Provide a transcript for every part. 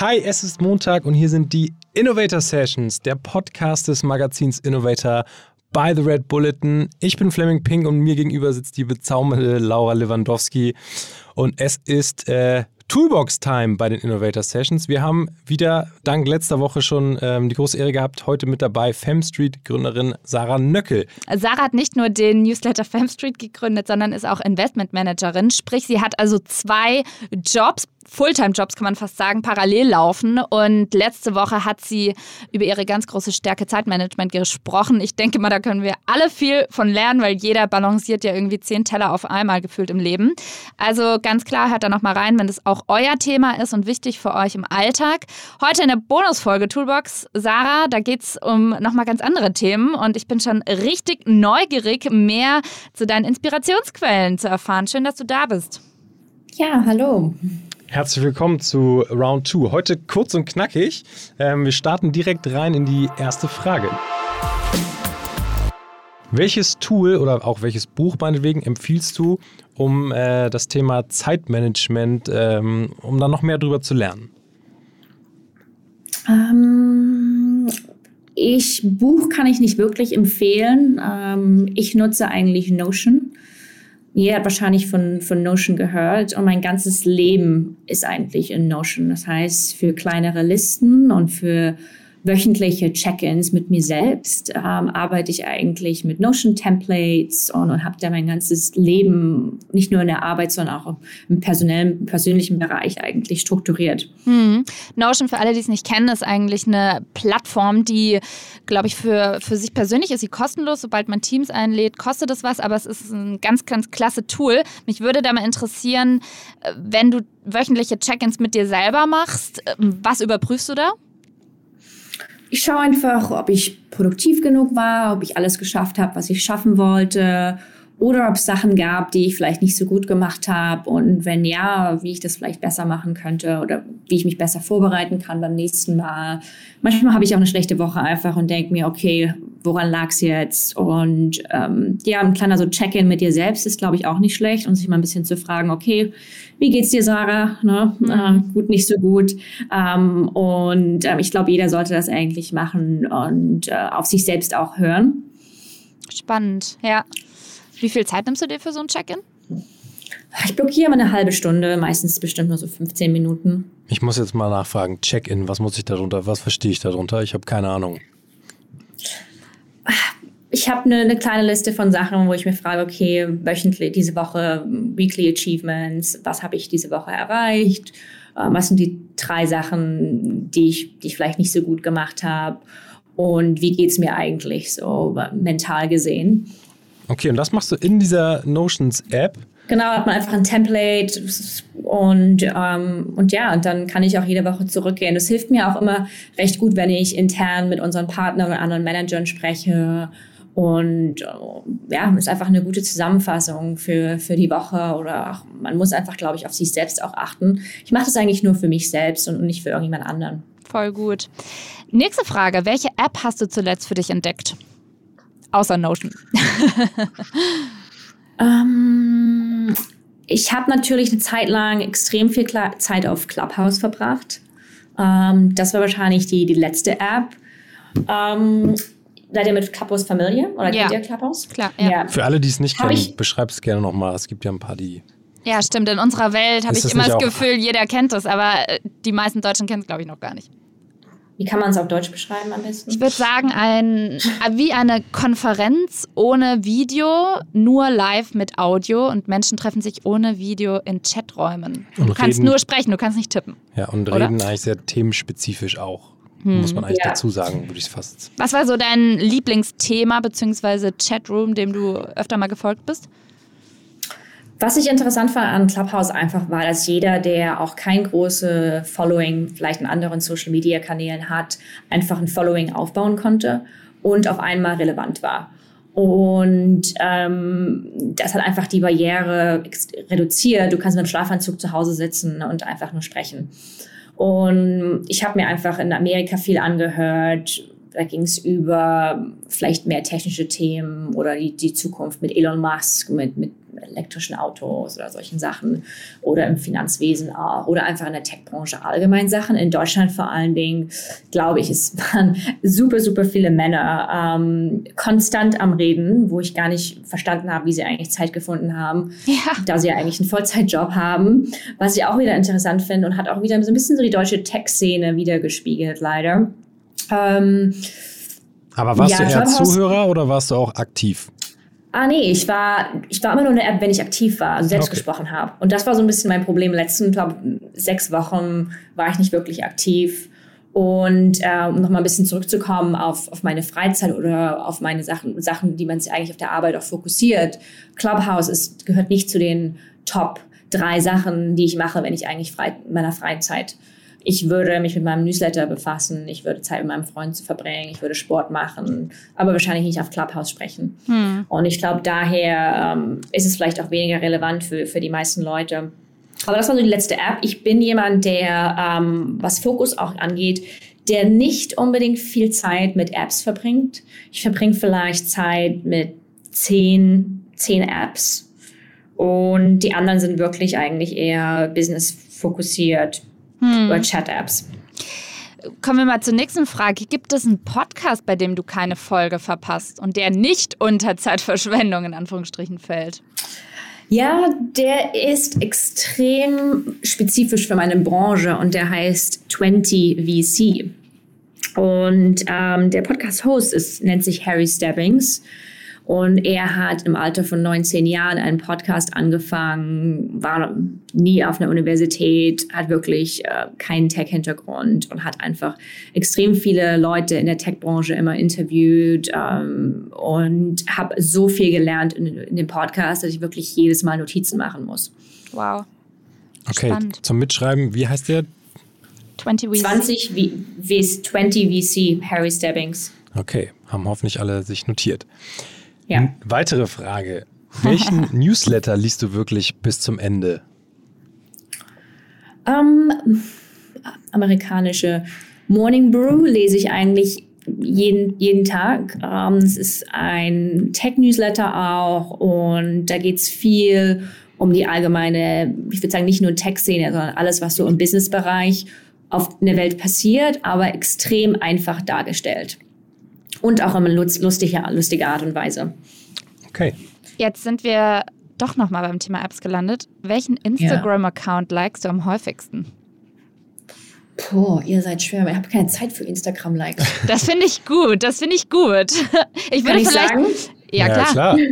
Hi, es ist Montag und hier sind die Innovator Sessions, der Podcast des Magazins Innovator by The Red Bulletin. Ich bin Fleming Pink und mir gegenüber sitzt die bezaubernde Laura Lewandowski. Und es ist äh, Toolbox-Time bei den Innovator Sessions. Wir haben wieder dank letzter Woche schon ähm, die große Ehre gehabt, heute mit dabei Femstreet-Gründerin Sarah Nöckel. Sarah hat nicht nur den Newsletter Femstreet gegründet, sondern ist auch Investmentmanagerin. Sprich, sie hat also zwei Jobs Fulltime-Jobs, kann man fast sagen, parallel laufen. Und letzte Woche hat sie über ihre ganz große Stärke Zeitmanagement gesprochen. Ich denke mal, da können wir alle viel von lernen, weil jeder balanciert ja irgendwie zehn Teller auf einmal gefühlt im Leben. Also ganz klar, hört da nochmal rein, wenn das auch euer Thema ist und wichtig für euch im Alltag. Heute in der Bonusfolge Toolbox, Sarah, da geht es um nochmal ganz andere Themen. Und ich bin schon richtig neugierig, mehr zu deinen Inspirationsquellen zu erfahren. Schön, dass du da bist. Ja, hallo. Herzlich willkommen zu Round 2. Heute kurz und knackig. Ähm, wir starten direkt rein in die erste Frage. Welches Tool oder auch welches Buch meinetwegen empfiehlst du, um äh, das Thema Zeitmanagement, ähm, um da noch mehr drüber zu lernen? Ähm, ich Buch kann ich nicht wirklich empfehlen. Ähm, ich nutze eigentlich Notion jeder hat wahrscheinlich von, von Notion gehört und mein ganzes Leben ist eigentlich in Notion. Das heißt, für kleinere Listen und für wöchentliche Check-ins mit mir selbst ähm, arbeite ich eigentlich mit Notion-Templates und, und habe da mein ganzes Leben nicht nur in der Arbeit, sondern auch im personellen, persönlichen Bereich eigentlich strukturiert. Hm. Notion, für alle, die es nicht kennen, ist eigentlich eine Plattform, die, glaube ich, für, für sich persönlich ist sie kostenlos. Sobald man Teams einlädt, kostet es was, aber es ist ein ganz, ganz klasse Tool. Mich würde da mal interessieren, äh, wenn du wöchentliche Check-ins mit dir selber machst, äh, was überprüfst du da? Ich schaue einfach, ob ich produktiv genug war, ob ich alles geschafft habe, was ich schaffen wollte oder ob es Sachen gab, die ich vielleicht nicht so gut gemacht habe und wenn ja, wie ich das vielleicht besser machen könnte oder wie ich mich besser vorbereiten kann beim nächsten Mal. Manchmal habe ich auch eine schlechte Woche einfach und denke mir, okay, woran lag es jetzt? Und ähm, ja, ein kleiner so Check-in mit dir selbst ist, glaube ich, auch nicht schlecht und sich mal ein bisschen zu fragen, okay, wie geht's dir, Sarah? Ne? Mhm. Äh, gut, nicht so gut. Ähm, und ähm, ich glaube, jeder sollte das eigentlich machen und äh, auf sich selbst auch hören. Spannend, ja. Wie viel Zeit nimmst du dir für so ein Check-in? Ich blockiere mal eine halbe Stunde, meistens bestimmt nur so 15 Minuten. Ich muss jetzt mal nachfragen, Check-in, was muss ich darunter, was verstehe ich darunter? Ich habe keine Ahnung. Ich habe eine, eine, kleine Liste von Sachen, wo ich mir frage, okay, wöchentlich, diese Woche, Weekly Achievements, was habe ich diese Woche erreicht? Ähm, was sind die drei Sachen, die ich, die ich vielleicht nicht so gut gemacht habe? Und wie geht es mir eigentlich so mental gesehen? Okay, und das machst du in dieser Notions-App? Genau, hat man einfach ein Template und, ähm, und ja, und dann kann ich auch jede Woche zurückgehen. Das hilft mir auch immer recht gut, wenn ich intern mit unseren Partnern und anderen Managern spreche. Und äh, ja, ist einfach eine gute Zusammenfassung für, für die Woche oder auch, man muss einfach, glaube ich, auf sich selbst auch achten. Ich mache das eigentlich nur für mich selbst und nicht für irgendjemand anderen. Voll gut. Nächste Frage. Welche App hast du zuletzt für dich entdeckt? Außer Notion. ähm, ich habe natürlich eine Zeit lang extrem viel Kla Zeit auf Clubhouse verbracht. Ähm, das war wahrscheinlich die, die letzte App. Ähm, seid ihr mit Clubhouse Familie? Oder ja. kennt ihr Clubhouse? Klar, ja. ja. Für alle, die es nicht kennen, beschreib es gerne nochmal. Es gibt ja ein paar, die ja, stimmt. In unserer Welt habe ich immer das Gefühl, jeder kennt es, aber äh, die meisten Deutschen kennen es, glaube ich, noch gar nicht. Wie kann man es auf Deutsch beschreiben am besten? Ich würde sagen, ein, wie eine Konferenz ohne Video, nur live mit Audio und Menschen treffen sich ohne Video in Chaträumen. Und du reden, kannst nur sprechen, du kannst nicht tippen. Ja, und oder? reden eigentlich sehr themenspezifisch auch. Hm. Muss man eigentlich ja. dazu sagen, würde ich fast. Was war so dein Lieblingsthema bzw. Chatroom, dem du öfter mal gefolgt bist? Was ich interessant fand an Clubhouse einfach war, dass jeder, der auch kein großes Following vielleicht in anderen Social Media Kanälen hat, einfach ein Following aufbauen konnte und auf einmal relevant war. Und ähm, das hat einfach die Barriere reduziert. Du kannst mit einem Schlafanzug zu Hause sitzen und einfach nur sprechen. Und ich habe mir einfach in Amerika viel angehört. Da ging es über vielleicht mehr technische Themen oder die, die Zukunft mit Elon Musk, mit, mit elektrischen Autos oder solchen Sachen oder im Finanzwesen auch oder einfach in der Tech-Branche allgemein Sachen. In Deutschland vor allen Dingen, glaube ich, es waren super, super viele Männer ähm, konstant am Reden, wo ich gar nicht verstanden habe, wie sie eigentlich Zeit gefunden haben, ja. da sie ja eigentlich einen Vollzeitjob haben, was ich auch wieder interessant finde und hat auch wieder so ein bisschen so die deutsche Tech-Szene wiedergespiegelt, leider. Ähm, aber warst ja, du eher Zuhörer oder warst du auch aktiv? Ah, nee, ich war, ich war immer nur in der App, wenn ich aktiv war, also selbst okay. gesprochen habe. Und das war so ein bisschen mein Problem. Letzten, glaube sechs Wochen war ich nicht wirklich aktiv. Und äh, um nochmal ein bisschen zurückzukommen auf, auf meine Freizeit oder auf meine Sachen, Sachen, die man sich eigentlich auf der Arbeit auch fokussiert. Clubhouse ist, gehört nicht zu den Top drei Sachen, die ich mache, wenn ich eigentlich frei, in meiner Freizeit ich würde mich mit meinem Newsletter befassen, ich würde Zeit mit meinem Freund zu verbringen, ich würde Sport machen, aber wahrscheinlich nicht auf Clubhouse sprechen. Hm. Und ich glaube, daher ähm, ist es vielleicht auch weniger relevant für, für die meisten Leute. Aber das war so die letzte App. Ich bin jemand, der, ähm, was Fokus auch angeht, der nicht unbedingt viel Zeit mit Apps verbringt. Ich verbringe vielleicht Zeit mit zehn, zehn Apps. Und die anderen sind wirklich eigentlich eher business fokussiert hm. oder Chat-Apps. Kommen wir mal zur nächsten Frage. Gibt es einen Podcast, bei dem du keine Folge verpasst und der nicht unter Zeitverschwendung in Anführungsstrichen fällt? Ja, der ist extrem spezifisch für meine Branche und der heißt 20 VC. Und ähm, der Podcast-Host nennt sich Harry Stebbings. Und er hat im Alter von 19 Jahren einen Podcast angefangen, war nie auf einer Universität, hat wirklich äh, keinen Tech-Hintergrund und hat einfach extrem viele Leute in der Tech-Branche immer interviewt ähm, und habe so viel gelernt in, in, dem Podcast, dass ich wirklich jedes Mal Notizen machen muss. Wow. Okay, Spannend. zum Mitschreiben, wie heißt der? 20 VC. 20, v 20 VC, Harry Stebbings. Okay, haben hoffentlich alle sich notiert. Ja. Weitere Frage. Welchen Newsletter liest du wirklich bis zum Ende? Ähm, amerikanische Morning Brew lese ich eigentlich jeden, jeden Tag. Ähm, es ist ein Tech-Newsletter auch und da geht es viel um die allgemeine, ich würde sagen, nicht nur Tech-Szene, sondern alles, was so im Business-Bereich auf der Welt passiert, aber extrem einfach dargestellt. Und auch in lustige, lustige Art und Weise. Okay. Jetzt sind wir doch nochmal beim Thema Apps gelandet. Welchen Instagram-Account ja. likest du am häufigsten? Puh, ihr seid schwer, aber ich habe keine Zeit für Instagram-Likes. Das finde ich gut, das finde ich gut. Ich würde ich vielleicht. Sagen? Ja, klar. Ja, klar.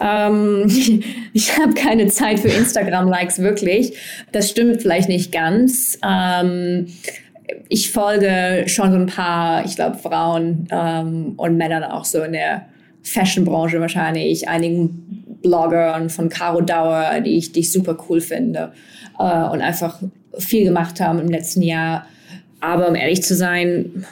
Ähm, ich habe keine Zeit für Instagram-Likes, wirklich. Das stimmt vielleicht nicht ganz. Ähm, ich folge schon so ein paar, ich glaube, Frauen ähm, und Männern auch so in der Fashion-Branche wahrscheinlich, einigen Bloggern von Caro Dauer, die ich, die ich super cool finde äh, und einfach viel gemacht haben im letzten Jahr. Aber um ehrlich zu sein,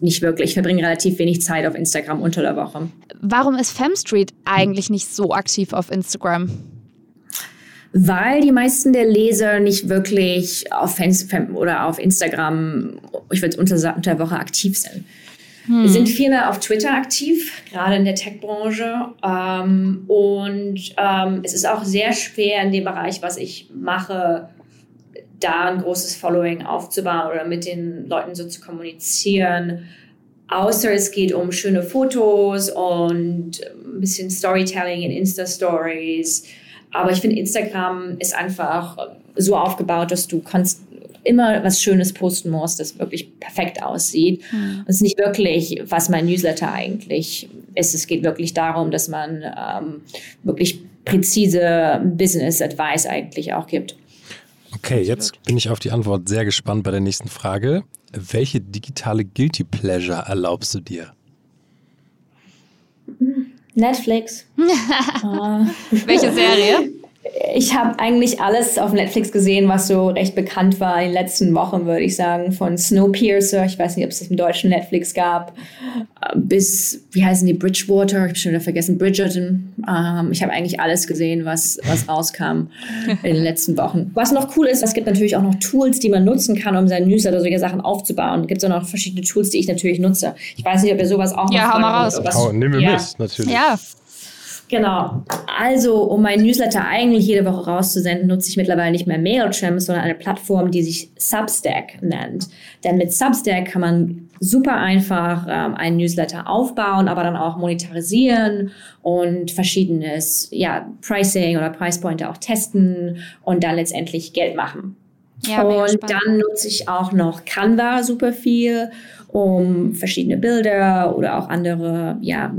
nicht wirklich. Ich verbringe relativ wenig Zeit auf Instagram unter der Woche. Warum ist Femstreet eigentlich nicht so aktiv auf Instagram? Weil die meisten der Leser nicht wirklich auf Facebook oder auf Instagram, ich würde unter, unter Woche aktiv sind. Hm. Wir sind viel mehr auf Twitter aktiv, gerade in der Tech-Branche. Ähm, und ähm, es ist auch sehr schwer in dem Bereich, was ich mache, da ein großes Following aufzubauen oder mit den Leuten so zu kommunizieren. Außer es geht um schöne Fotos und ein bisschen Storytelling in Insta-Stories aber ich finde, Instagram ist einfach so aufgebaut, dass du kannst immer was Schönes posten musst, das wirklich perfekt aussieht. Mhm. Es ist nicht wirklich, was mein Newsletter eigentlich ist. Es geht wirklich darum, dass man ähm, wirklich präzise Business Advice eigentlich auch gibt. Okay, jetzt bin ich auf die Antwort sehr gespannt bei der nächsten Frage. Welche digitale Guilty Pleasure erlaubst du dir? Netflix. uh. Welche Serie? Ich habe eigentlich alles auf Netflix gesehen, was so recht bekannt war in den letzten Wochen, würde ich sagen. Von Snowpiercer, ich weiß nicht, ob es das im deutschen Netflix gab, bis, wie heißen die, Bridgewater, ich habe schon wieder vergessen, Bridgerton. Ähm, ich habe eigentlich alles gesehen, was, was rauskam in den letzten Wochen. Was noch cool ist, es gibt natürlich auch noch Tools, die man nutzen kann, um seinen Newsletter solche Sachen aufzubauen. Es gibt auch noch verschiedene Tools, die ich natürlich nutze. Ich weiß nicht, ob ihr sowas auch ja, noch hau mal raus. Oh, nehmen wir ja. mit, natürlich. Ja. Genau. Also, um mein Newsletter eigentlich jede Woche rauszusenden, nutze ich mittlerweile nicht mehr Mailchimp, sondern eine Plattform, die sich Substack nennt. Denn mit Substack kann man super einfach ähm, einen Newsletter aufbauen, aber dann auch monetarisieren und verschiedenes ja, Pricing oder Pricepointe auch testen und dann letztendlich Geld machen. Ja, und dann nutze ich auch noch Canva super viel, um verschiedene Bilder oder auch andere ja,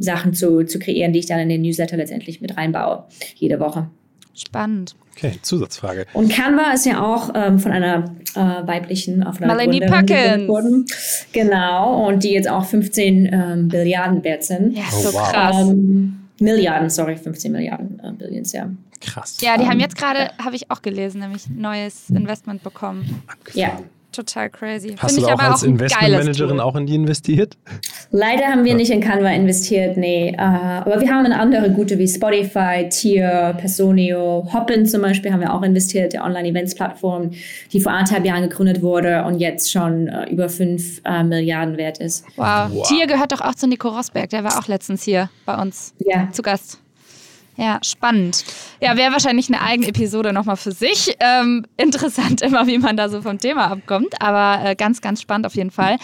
Sachen zu, zu kreieren, die ich dann in den Newsletter letztendlich mit reinbaue, jede Woche. Spannend. Okay, Zusatzfrage. Und Canva ist ja auch ähm, von einer äh, weiblichen, auf einer Melanie Perkins. Genau, und die jetzt auch 15 ähm, Billiarden wert sind. Ja, oh, so wow. krass. Ähm, Milliarden, sorry, 15 Milliarden äh, Billions, ja. Krass. Ja, die haben ähm, jetzt gerade, habe ich auch gelesen, nämlich neues Investment bekommen. Ja. Total crazy. Hast Find du auch als Investmentmanagerin auch in die investiert? Leider haben wir nicht in Canva investiert, nee. Uh, aber wir haben in andere gute wie Spotify, Tier, Personio, Hoppin zum Beispiel haben wir auch investiert, der Online-Events-Plattform, die vor anderthalb Jahren gegründet wurde und jetzt schon uh, über fünf uh, Milliarden wert ist. Wow. wow. Tier gehört doch auch zu Nico Rosberg, der war auch letztens hier bei uns ja. zu Gast. Ja, spannend. Ja, wäre wahrscheinlich eine eigene Episode nochmal für sich. Ähm, interessant immer, wie man da so vom Thema abkommt, aber äh, ganz, ganz spannend auf jeden Fall.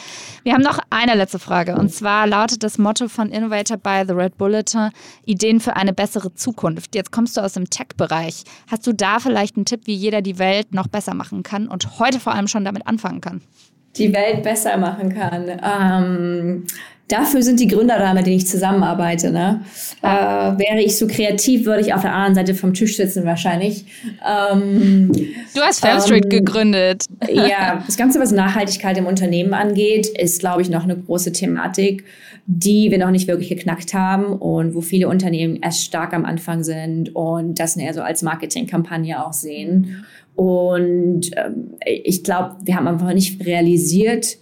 Wir haben noch eine letzte Frage und zwar lautet das Motto von Innovator by The Red Bulletin Ideen für eine bessere Zukunft. Jetzt kommst du aus dem Tech-Bereich. Hast du da vielleicht einen Tipp, wie jeder die Welt noch besser machen kann und heute vor allem schon damit anfangen kann? Die Welt besser machen kann. Ähm Dafür sind die Gründer da, mit denen ich zusammenarbeite. Ne? Äh, wäre ich so kreativ, würde ich auf der anderen Seite vom Tisch sitzen wahrscheinlich. Ähm, du hast Fairstreet ähm, gegründet. ja, das Ganze, was Nachhaltigkeit im Unternehmen angeht, ist, glaube ich, noch eine große Thematik, die wir noch nicht wirklich geknackt haben und wo viele Unternehmen erst stark am Anfang sind und das eher so als Marketingkampagne auch sehen. Und ähm, ich glaube, wir haben einfach nicht realisiert,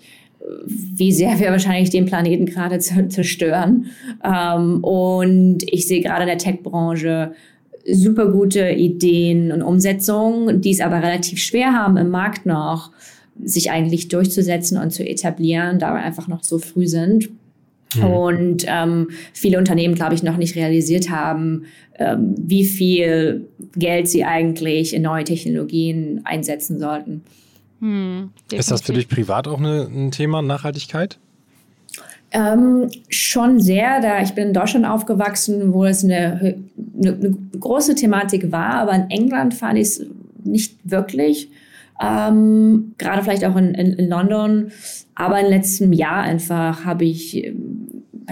wie sehr wir wahrscheinlich den Planeten gerade zerstören. Ähm, und ich sehe gerade in der Tech-Branche super gute Ideen und Umsetzungen, die es aber relativ schwer haben im Markt noch, sich eigentlich durchzusetzen und zu etablieren, da wir einfach noch so früh sind. Mhm. Und ähm, viele Unternehmen, glaube ich, noch nicht realisiert haben, ähm, wie viel Geld sie eigentlich in neue Technologien einsetzen sollten. Hm, ist das für dich privat auch eine, ein Thema, Nachhaltigkeit? Ähm, schon sehr, da ich bin in Deutschland aufgewachsen, wo es eine, eine, eine große Thematik war, aber in England fand ich es nicht wirklich. Ähm, gerade vielleicht auch in, in, in, London. Aber im letzten Jahr einfach habe ich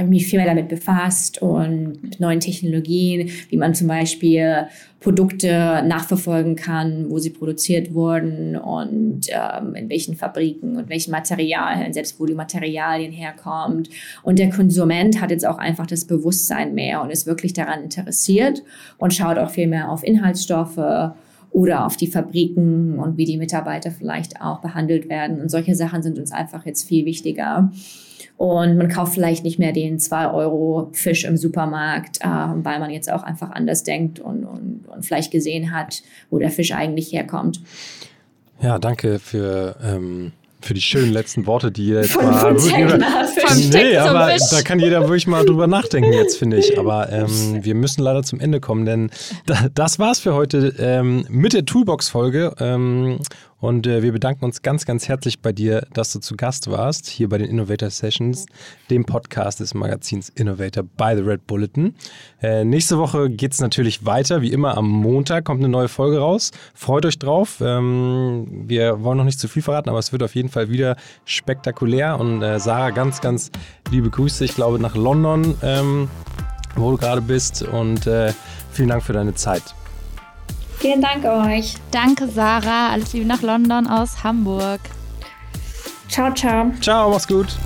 mich viel mehr damit befasst und mit neuen Technologien, wie man zum Beispiel Produkte nachverfolgen kann, wo sie produziert wurden und ähm, in welchen Fabriken und welchen Materialien, selbst wo die Materialien herkommt. Und der Konsument hat jetzt auch einfach das Bewusstsein mehr und ist wirklich daran interessiert und schaut auch viel mehr auf Inhaltsstoffe oder auf die Fabriken und wie die Mitarbeiter vielleicht auch behandelt werden. Und solche Sachen sind uns einfach jetzt viel wichtiger. Und man kauft vielleicht nicht mehr den 2-Euro-Fisch im Supermarkt, äh, weil man jetzt auch einfach anders denkt und, und, und vielleicht gesehen hat, wo der Fisch eigentlich herkommt. Ja, danke für ähm, für die schönen letzten Worte, die jetzt von, mal. Von nee, aber da kann jeder wirklich mal drüber nachdenken jetzt, finde ich. Aber ähm, wir müssen leider zum Ende kommen, denn da, das war's für heute ähm, mit der Toolbox-Folge. Ähm, und äh, wir bedanken uns ganz, ganz herzlich bei dir, dass du zu Gast warst, hier bei den Innovator Sessions, dem Podcast des Magazins Innovator by the Red Bulletin. Äh, nächste Woche geht es natürlich weiter. Wie immer am Montag kommt eine neue Folge raus. Freut euch drauf. Ähm, wir wollen noch nicht zu viel verraten, aber es wird auf jeden Fall wieder spektakulär. Und äh, Sarah, ganz, ganz liebe Grüße, ich glaube, nach London, ähm, wo du gerade bist. Und äh, vielen Dank für deine Zeit. Vielen Dank euch. Danke, Sarah. Alles Liebe nach London aus Hamburg. Ciao, ciao. Ciao, mach's gut.